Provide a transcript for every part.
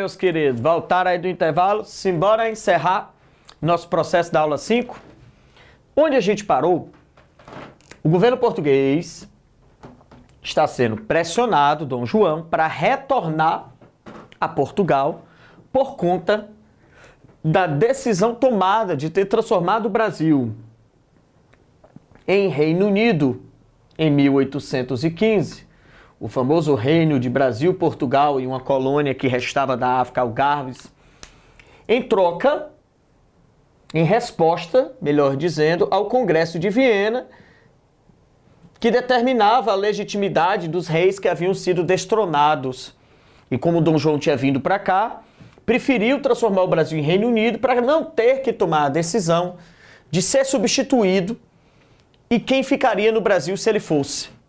meus queridos, voltaram aí do intervalo, simbora encerrar nosso processo da aula 5. Onde a gente parou, o governo português está sendo pressionado, Dom João, para retornar a Portugal por conta da decisão tomada de ter transformado o Brasil em Reino Unido em 1815 o famoso reino de Brasil, Portugal e uma colônia que restava da África, Algarves, em troca, em resposta, melhor dizendo, ao Congresso de Viena, que determinava a legitimidade dos reis que haviam sido destronados. E como Dom João tinha vindo para cá, preferiu transformar o Brasil em Reino Unido para não ter que tomar a decisão de ser substituído e quem ficaria no Brasil se ele fosse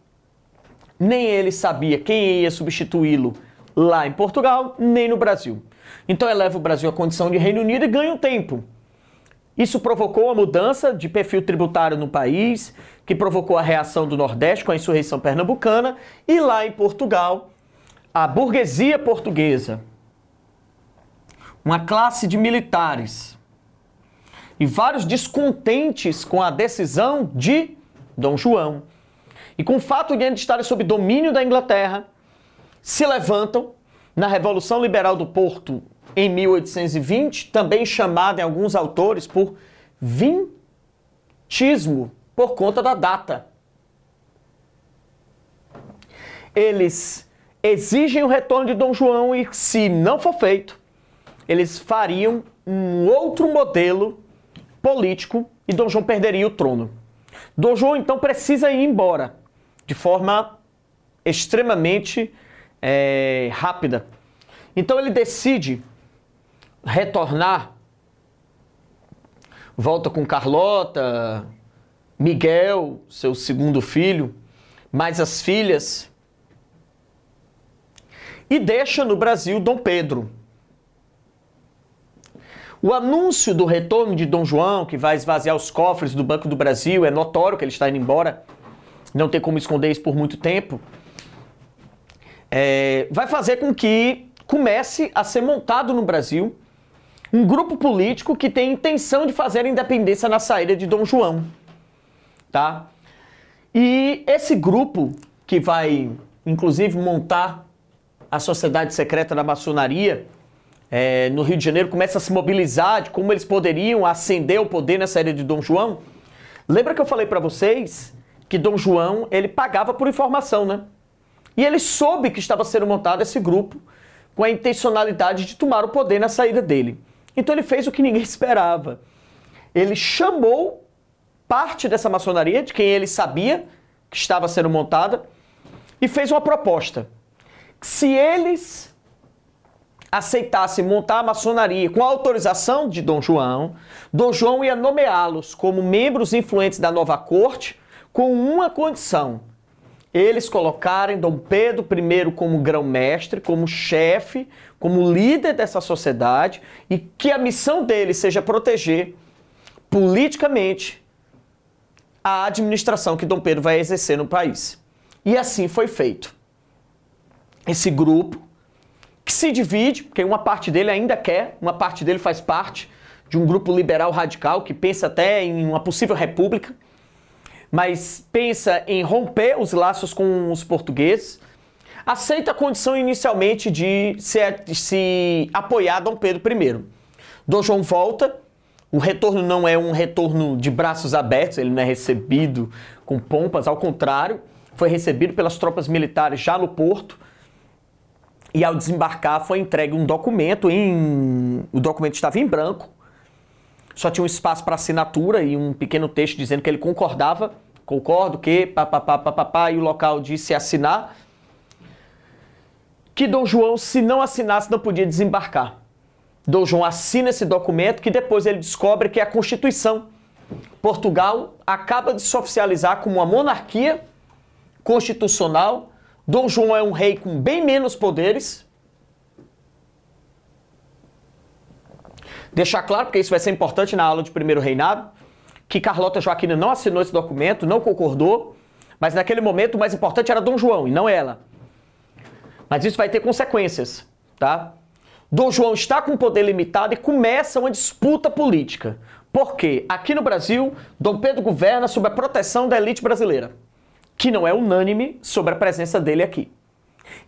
nem ele sabia quem ia substituí-lo lá em Portugal, nem no Brasil. Então eleva o Brasil à condição de Reino Unido e ganha um tempo. Isso provocou a mudança de perfil tributário no país, que provocou a reação do Nordeste com a insurreição pernambucana, e lá em Portugal, a burguesia portuguesa, uma classe de militares e vários descontentes com a decisão de Dom João e com o fato de eles estarem sob domínio da Inglaterra, se levantam na Revolução Liberal do Porto em 1820, também chamada em alguns autores por vintismo, por conta da data. Eles exigem o retorno de Dom João e, se não for feito, eles fariam um outro modelo político e Dom João perderia o trono. Dom João então precisa ir embora de forma extremamente é, rápida. Então ele decide retornar, volta com Carlota, Miguel, seu segundo filho, mais as filhas, e deixa no Brasil Dom Pedro. O anúncio do retorno de Dom João, que vai esvaziar os cofres do Banco do Brasil, é notório que ele está indo embora não tem como esconder isso por muito tempo, é, vai fazer com que comece a ser montado no Brasil um grupo político que tem intenção de fazer a independência na saída de Dom João, tá? E esse grupo que vai, inclusive, montar a sociedade secreta da maçonaria é, no Rio de Janeiro começa a se mobilizar de como eles poderiam ascender o poder na saída de Dom João. Lembra que eu falei para vocês que Dom João ele pagava por informação, né? E ele soube que estava sendo montado esse grupo com a intencionalidade de tomar o poder na saída dele. Então ele fez o que ninguém esperava. Ele chamou parte dessa maçonaria, de quem ele sabia que estava sendo montada, e fez uma proposta. Se eles aceitassem montar a maçonaria com a autorização de Dom João, Dom João ia nomeá-los como membros influentes da nova corte com uma condição: eles colocarem Dom Pedro I como grão-mestre, como chefe, como líder dessa sociedade e que a missão dele seja proteger politicamente a administração que Dom Pedro vai exercer no país. E assim foi feito. Esse grupo que se divide, porque uma parte dele ainda quer, uma parte dele faz parte de um grupo liberal radical que pensa até em uma possível república mas pensa em romper os laços com os portugueses, aceita a condição inicialmente de se, se apoiar Dom Pedro I. Dom João volta, o retorno não é um retorno de braços abertos, ele não é recebido com pompas, ao contrário, foi recebido pelas tropas militares já no porto. E ao desembarcar foi entregue um documento em o documento estava em branco só tinha um espaço para assinatura e um pequeno texto dizendo que ele concordava, concordo que, papapá, papapá, e o local disse assinar, que Dom João, se não assinasse, não podia desembarcar. Dom João assina esse documento que depois ele descobre que é a Constituição. Portugal acaba de se oficializar como uma monarquia constitucional. Dom João é um rei com bem menos poderes, Deixar claro, porque isso vai ser importante na aula de primeiro reinado, que Carlota Joaquina não assinou esse documento, não concordou, mas naquele momento o mais importante era Dom João e não ela. Mas isso vai ter consequências, tá? Dom João está com poder limitado e começa uma disputa política. Por quê? Aqui no Brasil, Dom Pedro governa sob a proteção da elite brasileira, que não é unânime sobre a presença dele aqui.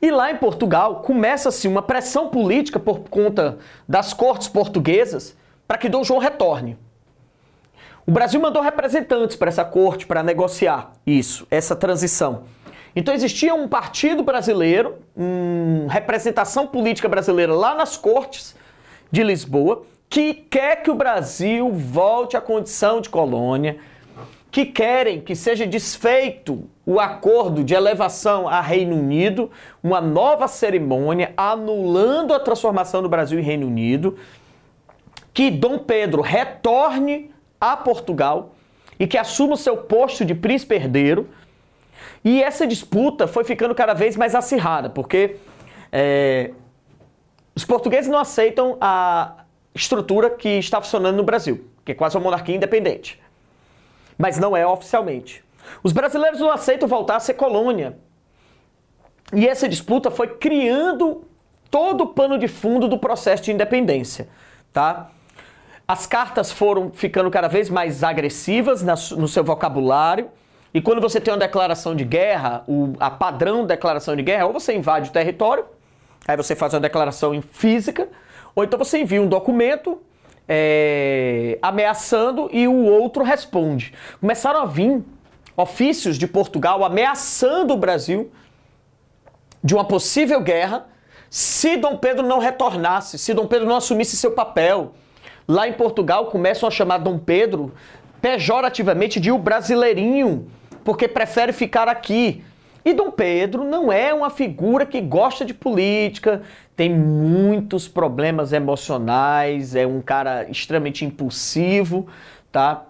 E lá em Portugal começa-se uma pressão política por conta das cortes portuguesas para que Dom João retorne. O Brasil mandou representantes para essa corte para negociar isso, essa transição. Então existia um partido brasileiro, uma representação política brasileira lá nas cortes de Lisboa, que quer que o Brasil volte à condição de colônia, que querem que seja desfeito o acordo de elevação a Reino Unido, uma nova cerimônia anulando a transformação do Brasil em Reino Unido, que Dom Pedro retorne a Portugal e que assuma o seu posto de príncipe herdeiro. E essa disputa foi ficando cada vez mais acirrada, porque é, os portugueses não aceitam a estrutura que está funcionando no Brasil, que é quase uma monarquia independente. Mas não é oficialmente. Os brasileiros não aceitam voltar a ser colônia. E essa disputa foi criando todo o pano de fundo do processo de independência, tá? As cartas foram ficando cada vez mais agressivas no seu vocabulário. E quando você tem uma declaração de guerra, a padrão declaração de guerra, ou você invade o território, aí você faz uma declaração em física, ou então você envia um documento é, ameaçando e o outro responde. Começaram a vir ofícios de Portugal ameaçando o Brasil de uma possível guerra se Dom Pedro não retornasse, se Dom Pedro não assumisse seu papel. Lá em Portugal começam a chamar Dom Pedro pejorativamente de o brasileirinho, porque prefere ficar aqui. E Dom Pedro não é uma figura que gosta de política, tem muitos problemas emocionais, é um cara extremamente impulsivo, tá?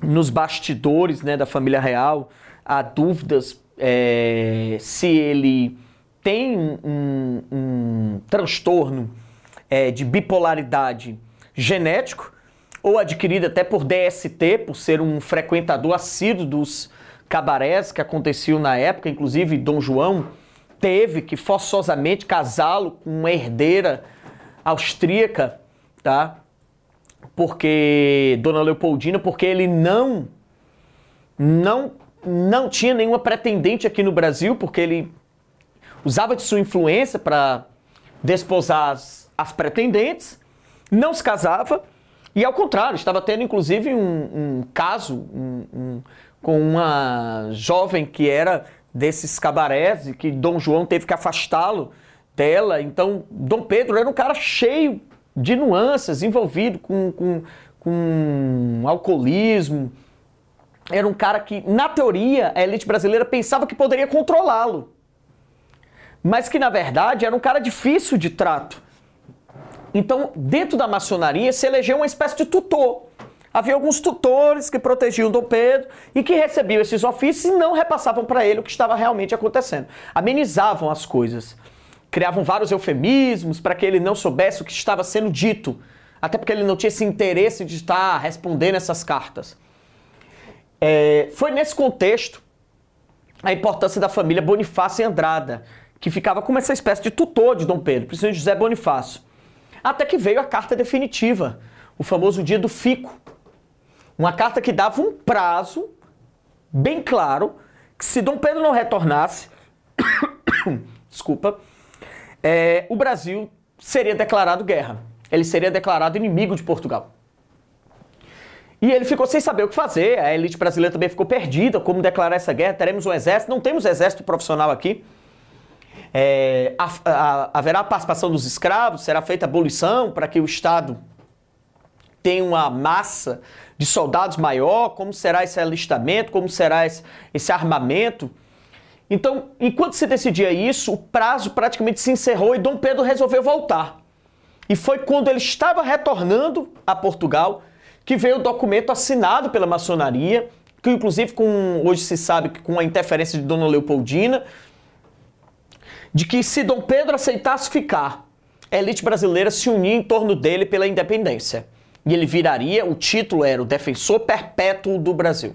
Nos bastidores né, da família real, há dúvidas é, se ele tem um, um transtorno é, de bipolaridade genético ou adquirido até por DST, por ser um frequentador assíduo dos cabarés que aconteciam na época, inclusive Dom João teve que forçosamente casá-lo com uma herdeira austríaca, tá? Porque Dona Leopoldina, porque ele não não não tinha nenhuma pretendente aqui no Brasil, porque ele usava de sua influência para desposar as, as, pretendentes, não se casava e ao contrário, estava tendo inclusive um, um caso um, um, com uma jovem que era desses cabarés e que Dom João teve que afastá-lo dela. Então, Dom Pedro era um cara cheio de nuances, envolvido com, com, com alcoolismo. Era um cara que, na teoria, a elite brasileira pensava que poderia controlá-lo. Mas que, na verdade, era um cara difícil de trato. Então, dentro da maçonaria, se elegeu uma espécie de tutor Havia alguns tutores que protegiam Dom Pedro e que recebiam esses ofícios e não repassavam para ele o que estava realmente acontecendo. Amenizavam as coisas. Criavam vários eufemismos para que ele não soubesse o que estava sendo dito. Até porque ele não tinha esse interesse de estar respondendo essas cartas. É, foi nesse contexto a importância da família Bonifácio e Andrada, que ficava como essa espécie de tutor de Dom Pedro, principalmente José Bonifácio. Até que veio a carta definitiva, o famoso dia do fico, uma carta que dava um prazo bem claro que se Dom Pedro não retornasse, desculpa, é, o Brasil seria declarado guerra. Ele seria declarado inimigo de Portugal. E ele ficou sem saber o que fazer. A elite brasileira também ficou perdida. Como declarar essa guerra? Teremos um exército? Não temos exército profissional aqui. É, a, a, haverá participação dos escravos? Será feita abolição para que o Estado tenha uma massa de soldados maior, como será esse alistamento, como será esse, esse armamento. Então, enquanto se decidia isso, o prazo praticamente se encerrou e Dom Pedro resolveu voltar. E foi quando ele estava retornando a Portugal que veio o documento assinado pela maçonaria, que inclusive com hoje se sabe que com a interferência de Dona Leopoldina, de que se Dom Pedro aceitasse ficar, a elite brasileira se unia em torno dele pela independência e ele viraria, o título era o Defensor Perpétuo do Brasil.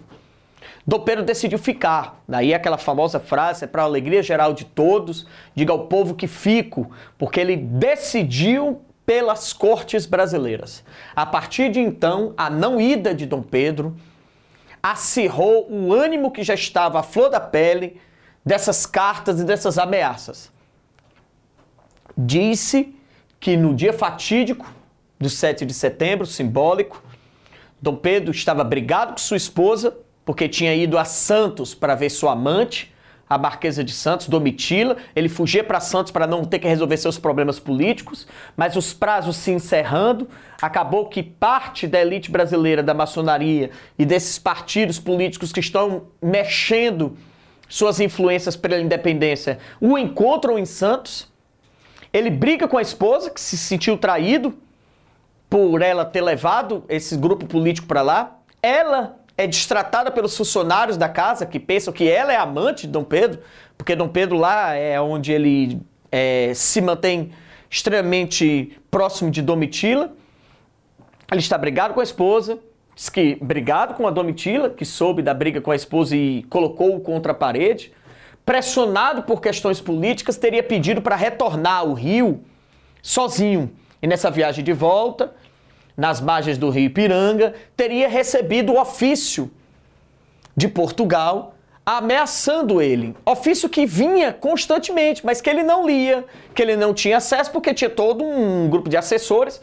Dom Pedro decidiu ficar. Daí aquela famosa frase, é para a alegria geral de todos, diga ao povo que fico, porque ele decidiu pelas cortes brasileiras. A partir de então, a não ida de Dom Pedro acirrou o ânimo que já estava à flor da pele dessas cartas e dessas ameaças. Disse que no dia fatídico do 7 de setembro, simbólico, Dom Pedro estava brigado com sua esposa porque tinha ido a Santos para ver sua amante, a Marquesa de Santos, Domitila. Ele fugia para Santos para não ter que resolver seus problemas políticos, mas os prazos se encerrando, acabou que parte da elite brasileira da maçonaria e desses partidos políticos que estão mexendo suas influências pela independência o encontram em Santos. Ele briga com a esposa, que se sentiu traído por ela ter levado esse grupo político para lá. Ela é destratada pelos funcionários da casa que pensam que ela é amante de Dom Pedro, porque Dom Pedro lá é onde ele é, se mantém extremamente próximo de Domitila. Ele está brigado com a esposa, diz que brigado com a Domitila, que soube da briga com a esposa e colocou-o contra a parede. Pressionado por questões políticas, teria pedido para retornar ao Rio sozinho. E nessa viagem de volta, nas margens do rio Ipiranga, teria recebido o ofício de Portugal ameaçando ele. Ofício que vinha constantemente, mas que ele não lia, que ele não tinha acesso, porque tinha todo um grupo de assessores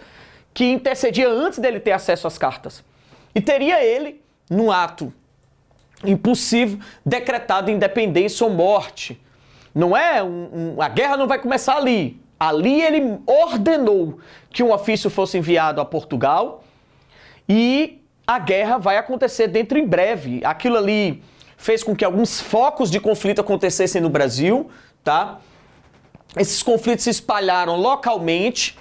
que intercedia antes dele ter acesso às cartas. E teria ele, num ato impossível, decretado independência ou morte. Não é um, um, a guerra não vai começar ali. Ali ele ordenou que um ofício fosse enviado a Portugal e a guerra vai acontecer dentro em breve. Aquilo ali fez com que alguns focos de conflito acontecessem no Brasil, tá? Esses conflitos se espalharam localmente.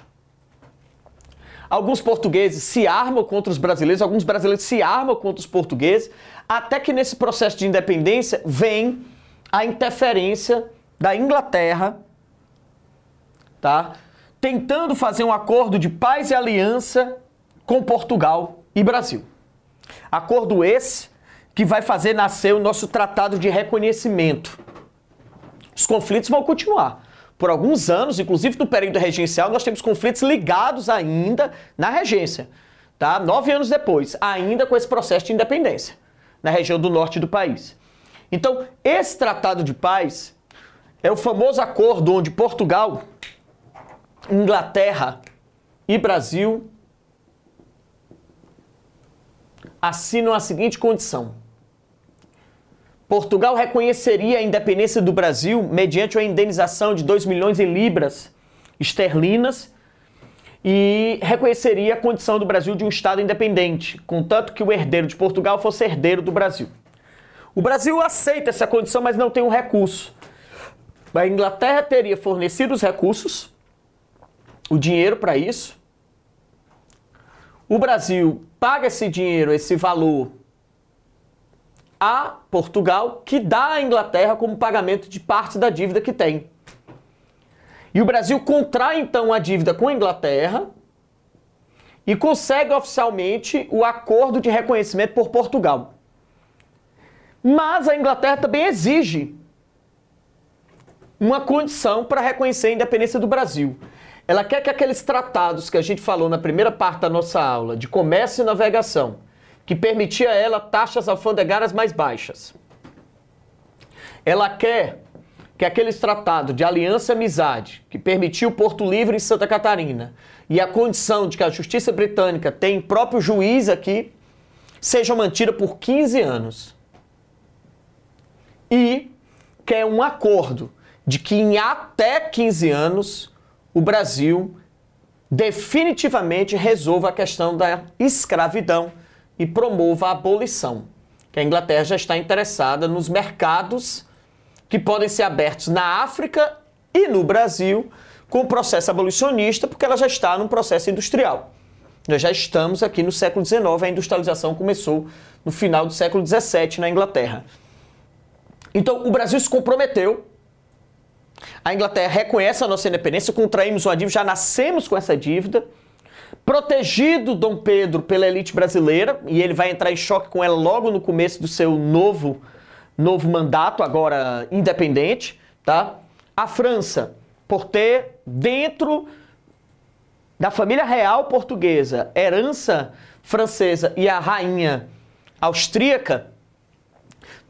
Alguns portugueses se armam contra os brasileiros, alguns brasileiros se armam contra os portugueses, até que nesse processo de independência vem a interferência da Inglaterra tá? Tentando fazer um acordo de paz e aliança com Portugal e Brasil. Acordo esse que vai fazer nascer o nosso tratado de reconhecimento. Os conflitos vão continuar. Por alguns anos, inclusive no período regencial, nós temos conflitos ligados ainda na regência. Tá? Nove anos depois, ainda com esse processo de independência na região do norte do país. Então, esse tratado de paz é o famoso acordo onde Portugal Inglaterra e Brasil assinam a seguinte condição: Portugal reconheceria a independência do Brasil mediante uma indenização de 2 milhões em libras esterlinas e reconheceria a condição do Brasil de um Estado independente, contanto que o herdeiro de Portugal fosse herdeiro do Brasil. O Brasil aceita essa condição, mas não tem um recurso. A Inglaterra teria fornecido os recursos o dinheiro para isso. O Brasil paga esse dinheiro, esse valor a Portugal, que dá à Inglaterra como pagamento de parte da dívida que tem. E o Brasil contrai então a dívida com a Inglaterra e consegue oficialmente o acordo de reconhecimento por Portugal. Mas a Inglaterra também exige uma condição para reconhecer a independência do Brasil. Ela quer que aqueles tratados que a gente falou na primeira parte da nossa aula, de comércio e navegação, que permitia a ela taxas alfandegárias mais baixas. Ela quer que aqueles tratados de aliança e amizade, que permitia o Porto Livre em Santa Catarina, e a condição de que a justiça britânica tem próprio juiz aqui, sejam mantidas por 15 anos. E quer um acordo de que em até 15 anos o Brasil definitivamente resolva a questão da escravidão e promova a abolição. Que a Inglaterra já está interessada nos mercados que podem ser abertos na África e no Brasil com o processo abolicionista, porque ela já está num processo industrial. Nós já estamos aqui no século XIX, a industrialização começou no final do século XVII na Inglaterra. Então, o Brasil se comprometeu a Inglaterra reconhece a nossa independência, contraímos uma dívida, já nascemos com essa dívida. Protegido Dom Pedro pela elite brasileira, e ele vai entrar em choque com ela logo no começo do seu novo, novo mandato, agora independente, tá? A França, por ter dentro da família real portuguesa, herança francesa e a rainha austríaca,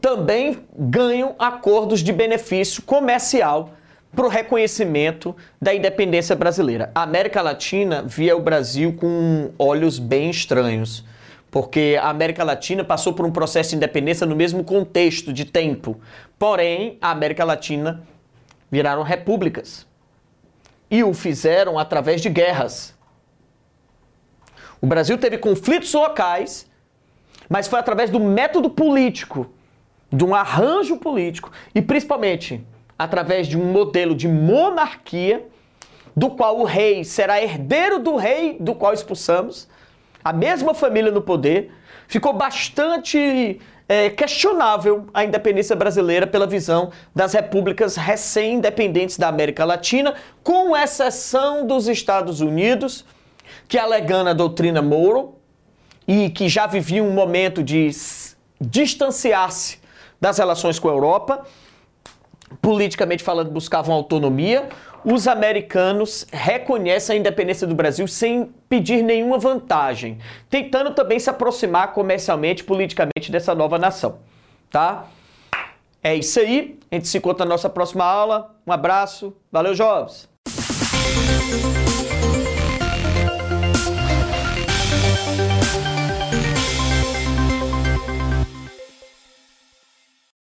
também ganham acordos de benefício comercial para o reconhecimento da independência brasileira. A América Latina via o Brasil com olhos bem estranhos, porque a América Latina passou por um processo de independência no mesmo contexto de tempo. Porém, a América Latina viraram repúblicas e o fizeram através de guerras. O Brasil teve conflitos locais, mas foi através do método político, de um arranjo político e principalmente através de um modelo de monarquia, do qual o rei será herdeiro do rei do qual expulsamos, a mesma família no poder, ficou bastante é, questionável a independência brasileira pela visão das repúblicas recém-independentes da América Latina, com exceção dos Estados Unidos, que alegando a doutrina Moro e que já vivia um momento de distanciar-se das relações com a Europa, politicamente falando, buscavam autonomia. Os americanos reconhecem a independência do Brasil sem pedir nenhuma vantagem, tentando também se aproximar comercialmente, politicamente dessa nova nação, tá? É isso aí. A gente se encontra na nossa próxima aula. Um abraço. Valeu, jovens.